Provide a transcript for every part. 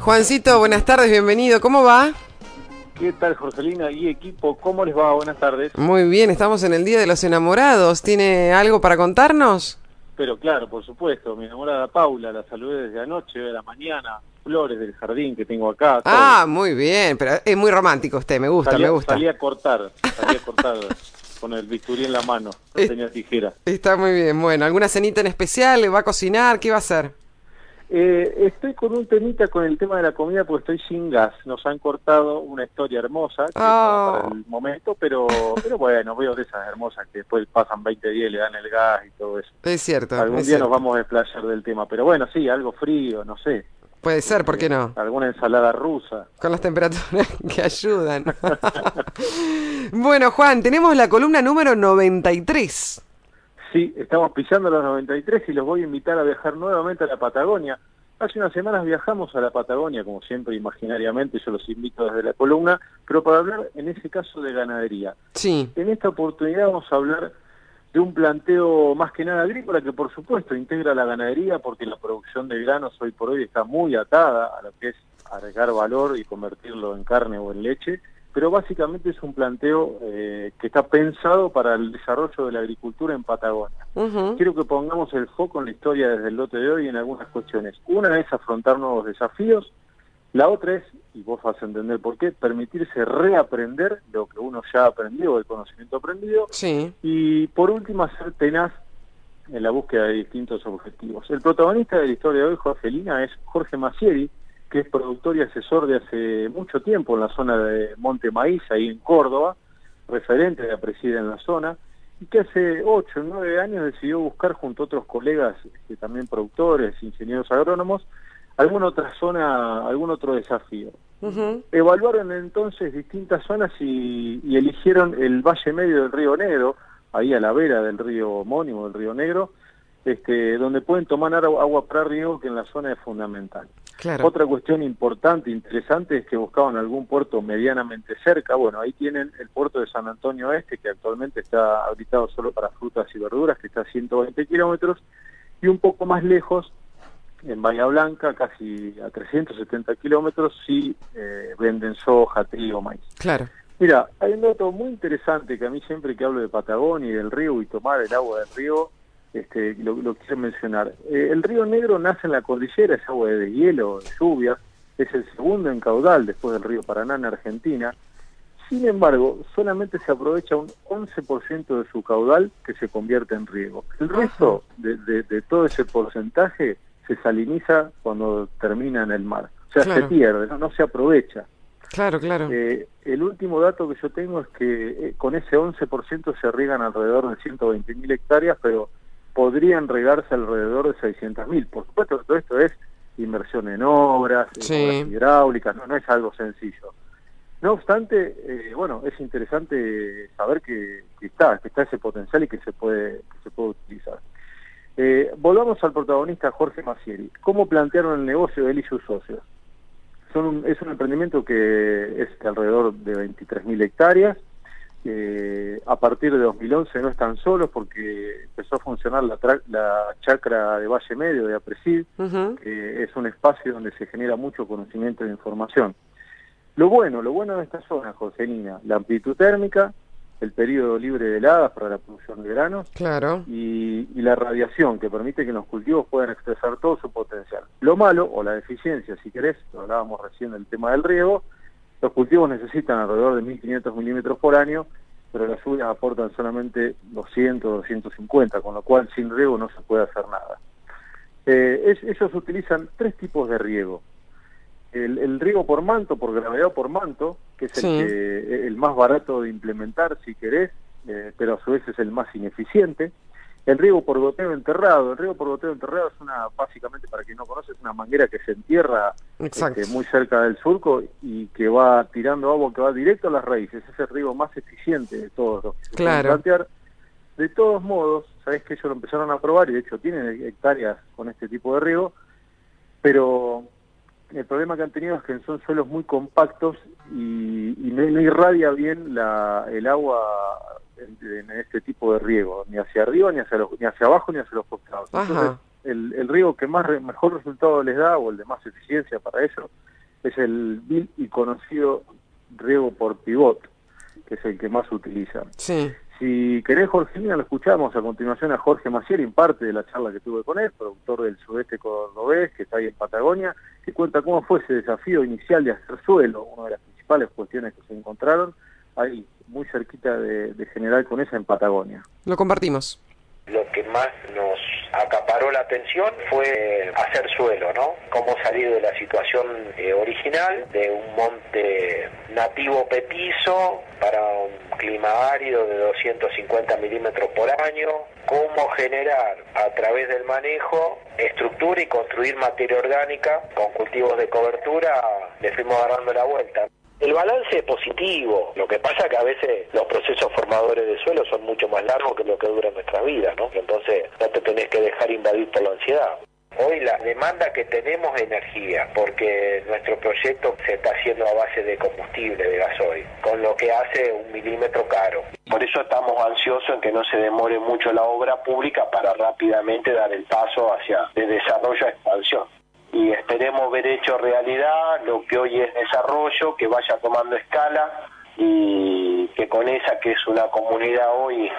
Juancito, buenas tardes, bienvenido. ¿Cómo va? ¿Qué tal, Jorgelina y equipo? ¿Cómo les va? Buenas tardes. Muy bien, estamos en el Día de los Enamorados. ¿Tiene algo para contarnos? Pero claro, por supuesto, mi enamorada Paula, la saludé desde anoche, de la mañana, flores del jardín que tengo acá. todo. Ah, muy bien, pero es muy romántico usted, me gusta, me gusta. Salí a cortar, salí a cortar con el bisturí en la mano, no tenía tijera. Está muy bien, bueno, ¿alguna cenita en especial? ¿Le va a cocinar? ¿Qué va a hacer? Eh, estoy con un temita con el tema de la comida porque estoy sin gas. Nos han cortado una historia hermosa que Oh. para el momento, pero pero bueno, veo de esas hermosas que después pasan 20 días y le dan el gas y todo eso. Es cierto. Algún es día cierto. nos vamos a desplayar del tema, pero bueno, sí, algo frío, no sé. Puede ser, ¿por qué no? Alguna ensalada rusa. Con las temperaturas que ayudan. bueno, Juan, tenemos la columna número 93. Sí, estamos pisando los 93 y los voy a invitar a viajar nuevamente a la Patagonia. Hace unas semanas viajamos a la Patagonia, como siempre, imaginariamente, yo los invito desde la columna, pero para hablar en ese caso de ganadería. Sí, En esta oportunidad vamos a hablar de un planteo más que nada agrícola que por supuesto integra la ganadería porque la producción de granos hoy por hoy está muy atada a lo que es agregar valor y convertirlo en carne o en leche, pero básicamente es un planteo eh, que está pensado para el desarrollo de la agricultura en Patagonia. Quiero que pongamos el foco en la historia desde el lote de hoy en algunas cuestiones. Una es afrontar nuevos desafíos, la otra es, y vos vas a entender por qué, permitirse reaprender lo que uno ya aprendió, el conocimiento aprendido, sí, y por último ser tenaz en la búsqueda de distintos objetivos. El protagonista de la historia de hoy, Jorgelina, es Jorge Macieri, que es productor y asesor de hace mucho tiempo en la zona de Monte Maíz, ahí en Córdoba, referente de Apresida en la zona, y que hace ocho o nueve años decidió buscar junto a otros colegas, este, también productores, ingenieros agrónomos, alguna otra zona, algún otro desafío. Evaluaron entonces distintas zonas y, y eligieron el valle medio del río Negro, ahí a la vera del río homónimo, del río Negro, este, donde pueden tomar agua para riego, que en la zona es fundamental. Claro. Otra cuestión importante, interesante, es que buscaban algún puerto medianamente cerca. Bueno, ahí tienen el puerto de San Antonio Este, que actualmente está habilitado solo para frutas y verduras, que está a 120 kilómetros, y un poco más lejos, en Bahía Blanca, casi a 370 kilómetros, sí eh, venden soja, trigo, maíz. Claro. Mira, hay un dato muy interesante que a mí siempre que hablo de Patagonia y del río y tomar el agua del río, este, lo, lo quiero mencionar. Eh, el río Negro nace en la cordillera, es agua de hielo, de lluvia, es el segundo en caudal después del río Paraná en Argentina. Sin embargo, solamente se aprovecha un 11% de su caudal que se convierte en riego. El resto de, de- de todo ese porcentaje se saliniza cuando termina en el mar. O sea, Claro. se pierde, no, no se aprovecha. Claro, claro. Eh, el último dato que yo tengo es que eh, con ese 11% se riegan alrededor de 120.000 hectáreas, pero podrían regarse alrededor de 600.000. Por supuesto, todo esto es inversión en obras, en obras hidráulicas, no, no es algo sencillo. No obstante, eh, bueno, es interesante saber que, que está, que está ese potencial y que se puede, que se puede utilizar. Eh, volvamos al protagonista Jorge Macieri. ¿Cómo plantearon el negocio él y sus socios? Son un- es un emprendimiento que es de alrededor de 23.000 hectáreas. Eh, a partir de 2011 no están solos porque empezó a funcionar la, tra- la chacra de Valle Medio de Apresid, que es un espacio donde se genera mucho conocimiento e información. Lo bueno, lo bueno de esta zona, Joselina, la amplitud térmica, el periodo libre de heladas para la producción de granos Claro. y, y la radiación que permite que los cultivos puedan expresar todo su potencial. Lo malo, o la deficiencia, si querés, lo hablábamos recién del tema del riego, los cultivos necesitan alrededor de 1.500 milímetros por año, pero las lluvias aportan solamente 200, 250, con lo cual sin riego no se puede hacer nada. Eh, es- ellos utilizan tres tipos de riego. El, el riego por manto, por gravedad por manto, que es el, que- el más barato de implementar si querés, eh, pero a su vez es el más ineficiente. El riego por goteo enterrado. El riego por goteo enterrado es una, básicamente, para quien no conoce, es una manguera que se entierra este, muy cerca del surco y que va tirando agua que va directo a las raíces. Es el riego más eficiente de todos los que se Claro. plantear. De todos modos, sabés que ellos lo empezaron a probar y de hecho tienen hectáreas con este tipo de riego, pero el problema que han tenido es que son suelos muy compactos y, y no, no irradia bien la, el agua en, este tipo de riego, ni hacia arriba, ni hacia, los, ni hacia abajo, ni hacia los costados. Entonces, el, el riego que más re- mejor resultado les da, o el de más eficiencia para ellos, es el vil y conocido riego por pivot, que es el que más utilizan. Sí. Si querés, Jorgelina, lo escuchamos a continuación a Jorge Maciel, en parte de la charla que tuve con él, productor del sudeste cordobés, que está ahí en Patagonia, que cuenta cómo fue ese desafío inicial de hacer suelo, una de las principales cuestiones que se encontraron, ahí, muy cerquita de, de General Conesa, en Patagonia. Lo compartimos. Lo que más nos acaparó la atención fue hacer suelo, ¿no? Cómo salir de la situación eh, original de un monte nativo petizo para un clima árido de 250 milímetros por año, cómo generar a través del manejo estructura y construir materia orgánica con cultivos de cobertura, le fuimos agarrando la vuelta. El balance es positivo, lo que pasa que a veces los procesos formadores de suelo son mucho más largos que lo que dura nuestra vida, ¿no? Entonces no te tenés que dejar invadir por la ansiedad. Hoy la demanda que tenemos es energía, porque nuestro proyecto se está haciendo a base de combustible, de gasoil, con lo que hace un milímetro caro. Por eso estamos ansiosos en que no se demore mucho la obra pública para rápidamente dar el paso hacia de desarrollo a expansión y esperemos ver hecho realidad lo que hoy es desarrollo, que vaya tomando escala y que con esa que es una comunidad hoy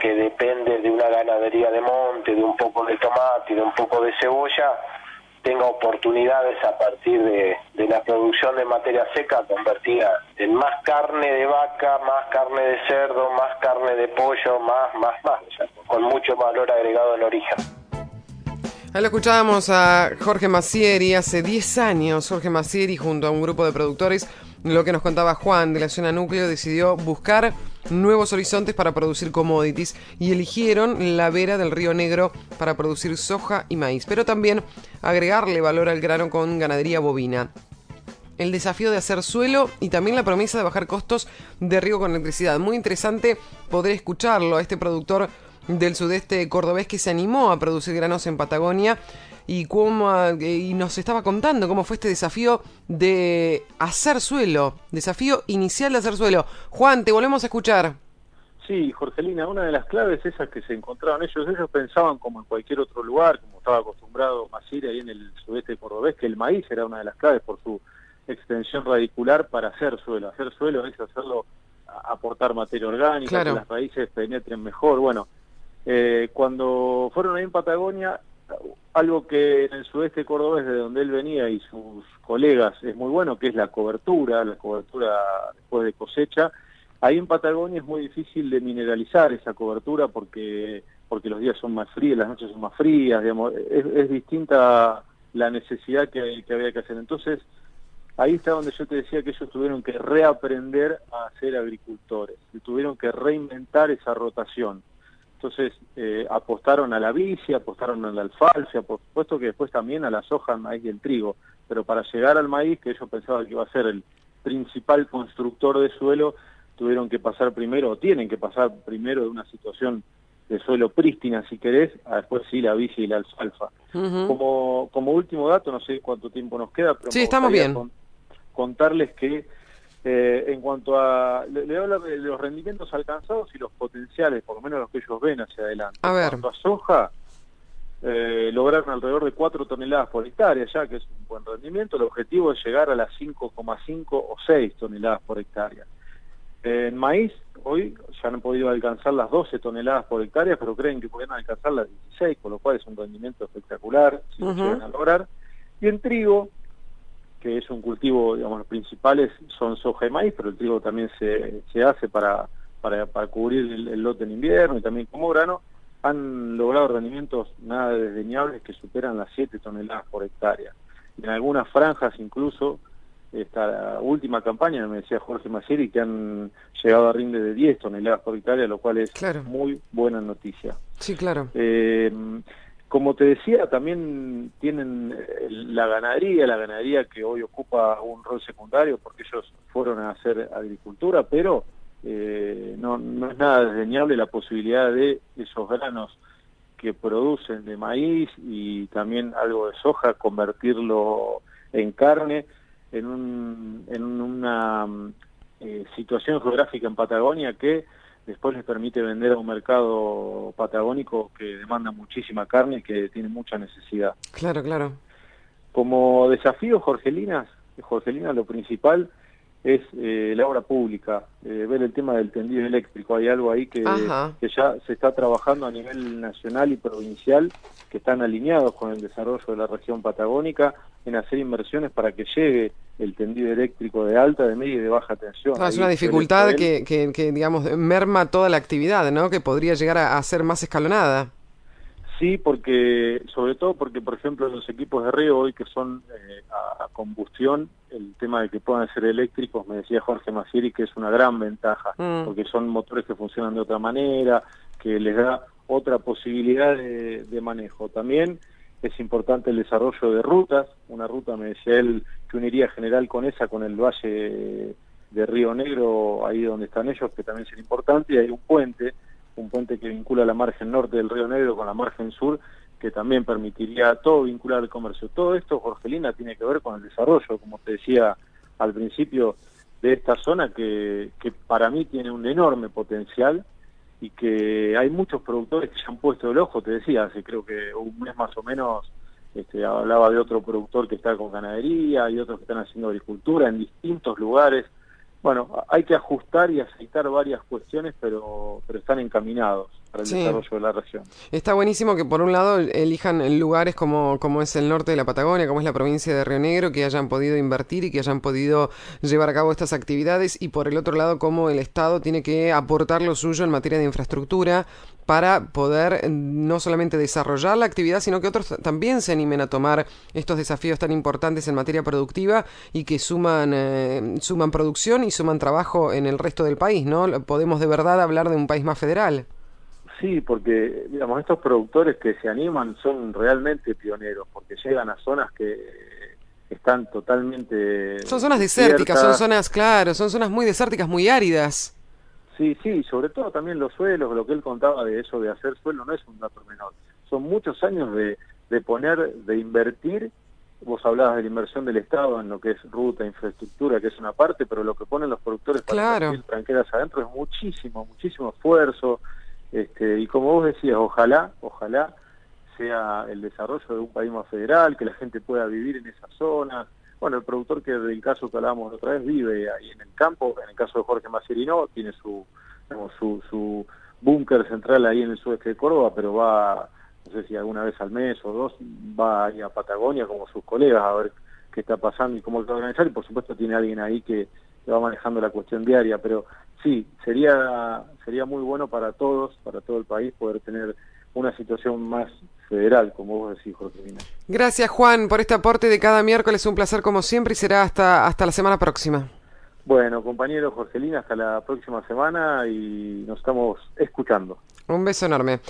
que depende de una ganadería de monte, de un poco de tomate, de un poco de cebolla, tenga oportunidades a partir de, la producción de materia seca convertida en más carne de vaca, más carne de cerdo, más carne de pollo, más, más, más, con mucho valor agregado en origen. Ahí lo escuchábamos a Jorge Macieri hace 10 años. Jorge Macieri junto a un grupo de productores, lo que nos contaba Juan de la zona núcleo, decidió buscar nuevos horizontes para producir commodities y eligieron la vera del río Negro para producir soja y maíz, pero también agregarle valor al grano con ganadería bovina el desafío de hacer suelo y también la promesa de bajar costos de riego con electricidad. Muy interesante poder escucharlo a este productor del sudeste cordobés que se animó a producir granos en Patagonia y, cómo, y nos estaba contando cómo fue este desafío de hacer suelo, desafío inicial de hacer suelo. Juan, te volvemos a escuchar. Sí, Jorgelina, una de las claves esas que se encontraron ellos, ellos pensaban como en cualquier otro lugar, como estaba acostumbrado Masir ahí en el sudeste cordobés, que el maíz era una de las claves por su extensión radicular para hacer suelo. Hacer suelo es hacerlo, aportar materia orgánica, que las raíces penetren mejor. Bueno, eh, cuando fueron ahí en Patagonia, algo que en el sudeste cordobés, de donde él venía y sus colegas, es muy bueno, que es la cobertura, la cobertura después de cosecha. Ahí en Patagonia es muy difícil de mineralizar esa cobertura porque porque los días son más fríos, las noches son más frías, digamos, es, distinta la necesidad que, había que hacer. Entonces, ahí está donde yo te decía que ellos tuvieron que reaprender a ser agricultores, tuvieron que reinventar esa rotación. Entonces eh, apostaron a la bici, apostaron a la alfalfa, por supuesto que después también a la soja, al maíz y el trigo. Pero para llegar al maíz, que ellos pensaban que iba a ser el principal constructor de suelo, tuvieron que pasar primero, o tienen que pasar primero de una situación de suelo prístina, si querés, a después sí la bici y la alfalfa. como, como último dato, no sé cuánto tiempo nos queda, pero sí, estamos bien. contarles que eh, en cuanto a, le, hablo de los rendimientos alcanzados y los potenciales, por lo menos los que ellos ven hacia adelante. A ver. En cuanto a soja, eh, lograron alrededor de 4 toneladas por hectárea, ya que es un buen rendimiento. El objetivo es llegar a las 5,5 o 6 toneladas por hectárea. En maíz, hoy ya han podido alcanzar las 12 toneladas por hectárea, pero creen que pueden alcanzar las 16, con lo cual es un rendimiento espectacular si lo llegan a lograr. Y en trigo, que es un cultivo, digamos, los principales son soja y maíz, pero el trigo también se, se hace para, para, para cubrir el, lote en invierno y también como grano, han logrado rendimientos nada desdeñables que superan las 7 toneladas por hectárea. En algunas franjas incluso, esta última campaña, me decía Jorge Macieri, que han llegado a rinde de 10 toneladas por hectárea, lo cual es muy buena noticia. Sí, claro. Eh, como te decía, también tienen eh, la ganadería, la ganadería que hoy ocupa un rol secundario porque ellos fueron a hacer agricultura, pero eh, no, es nada desdeñable la posibilidad de esos granos que producen de maíz y también algo de soja, convertirlo en carne en, un, en una eh, situación geográfica en Patagonia que después les permite vender a un mercado patagónico que demanda muchísima carne y que tiene mucha necesidad. Claro, claro. Como desafío, Jorgelinas, Jorgelina, lo principal es eh, la obra pública, eh, ver el tema del tendido eléctrico. Hay algo ahí que, que, ya se está trabajando a nivel nacional y provincial, que están alineados con el desarrollo de la región patagónica en hacer inversiones para que llegue el tendido eléctrico de alta, de media y de baja tensión. es una dificultad que, que, digamos, merma toda la actividad, ¿no? Que podría llegar a ser más escalonada. Sí, porque sobre todo porque, por ejemplo, los equipos de río hoy que son eh, a, combustión, el tema de que puedan ser eléctricos, me decía Jorge Macieri, que es una gran ventaja, mm. porque son motores que funcionan de otra manera, que les da otra posibilidad de, manejo. También es importante el desarrollo de rutas, una ruta, me decía él, que uniría general con esa, con el valle de Río Negro, ahí donde están ellos, que también sería importante, y hay un puente un puente que vincula la margen norte del Río Negro con la margen sur, que también permitiría todo vincular el comercio. Todo esto, Jorgelina, tiene que ver con el desarrollo, como te decía al principio, de esta zona que, que para mí tiene un enorme potencial y que hay muchos productores que se han puesto el ojo, te decía, hace creo que un mes más o menos este, hablaba de otro productor que está con ganadería y otros que están haciendo agricultura en distintos lugares bueno, hay que ajustar y aceitar varias cuestiones, pero, pero están encaminados para el desarrollo de la región. Está buenísimo que por un lado elijan lugares como, como es el norte de la Patagonia, como es la provincia de Río Negro, que hayan podido invertir y que hayan podido llevar a cabo estas actividades, y por el otro lado como el Estado tiene que aportar lo suyo en materia de infraestructura para poder eh, no solamente desarrollar la actividad, sino que otros también se animen a tomar estos desafíos tan importantes en materia productiva y que suman, eh, suman producción y suman trabajo en el resto del país, ¿no? Podemos de verdad hablar de un país más federal. Sí, porque digamos estos productores que se animan son realmente pioneros, porque llegan a zonas que están totalmente son zonas desérticas, son zonas, claro, son zonas muy desérticas, muy áridas. Sí, sí, sobre todo también los suelos, lo que él contaba de eso de hacer suelo no es un dato menor. Son muchos años de, de poner, de invertir. Vos hablabas de la inversión del Estado en lo que es ruta, infraestructura, que es una parte, pero lo que ponen los productores para claro. tranqueras adentro es muchísimo, muchísimo esfuerzo. Este, y como vos decías, ojalá, ojalá sea el desarrollo de un país más federal, que la gente pueda vivir en esa zona, bueno, el productor que del caso que hablábamos otra vez vive ahí en el campo, en el caso de Jorge Macerino, tiene su, su, su búnker central ahí en el sudeste de Córdoba, pero va, no sé si alguna vez al mes o dos, va ahí a Patagonia como sus colegas a ver qué está pasando y cómo lo va a organizar, y por supuesto tiene alguien ahí que, que va manejando la cuestión diaria, pero sí, sería, sería muy bueno para todos, para todo el país, poder tener una situación más federal, como vos decís, Jorge Gracias, Juan, por este aporte de cada miércoles. Un placer como siempre y será hasta, hasta la semana próxima. Bueno, compañero Jorgelina, hasta la próxima semana y nos estamos escuchando. Un beso enorme.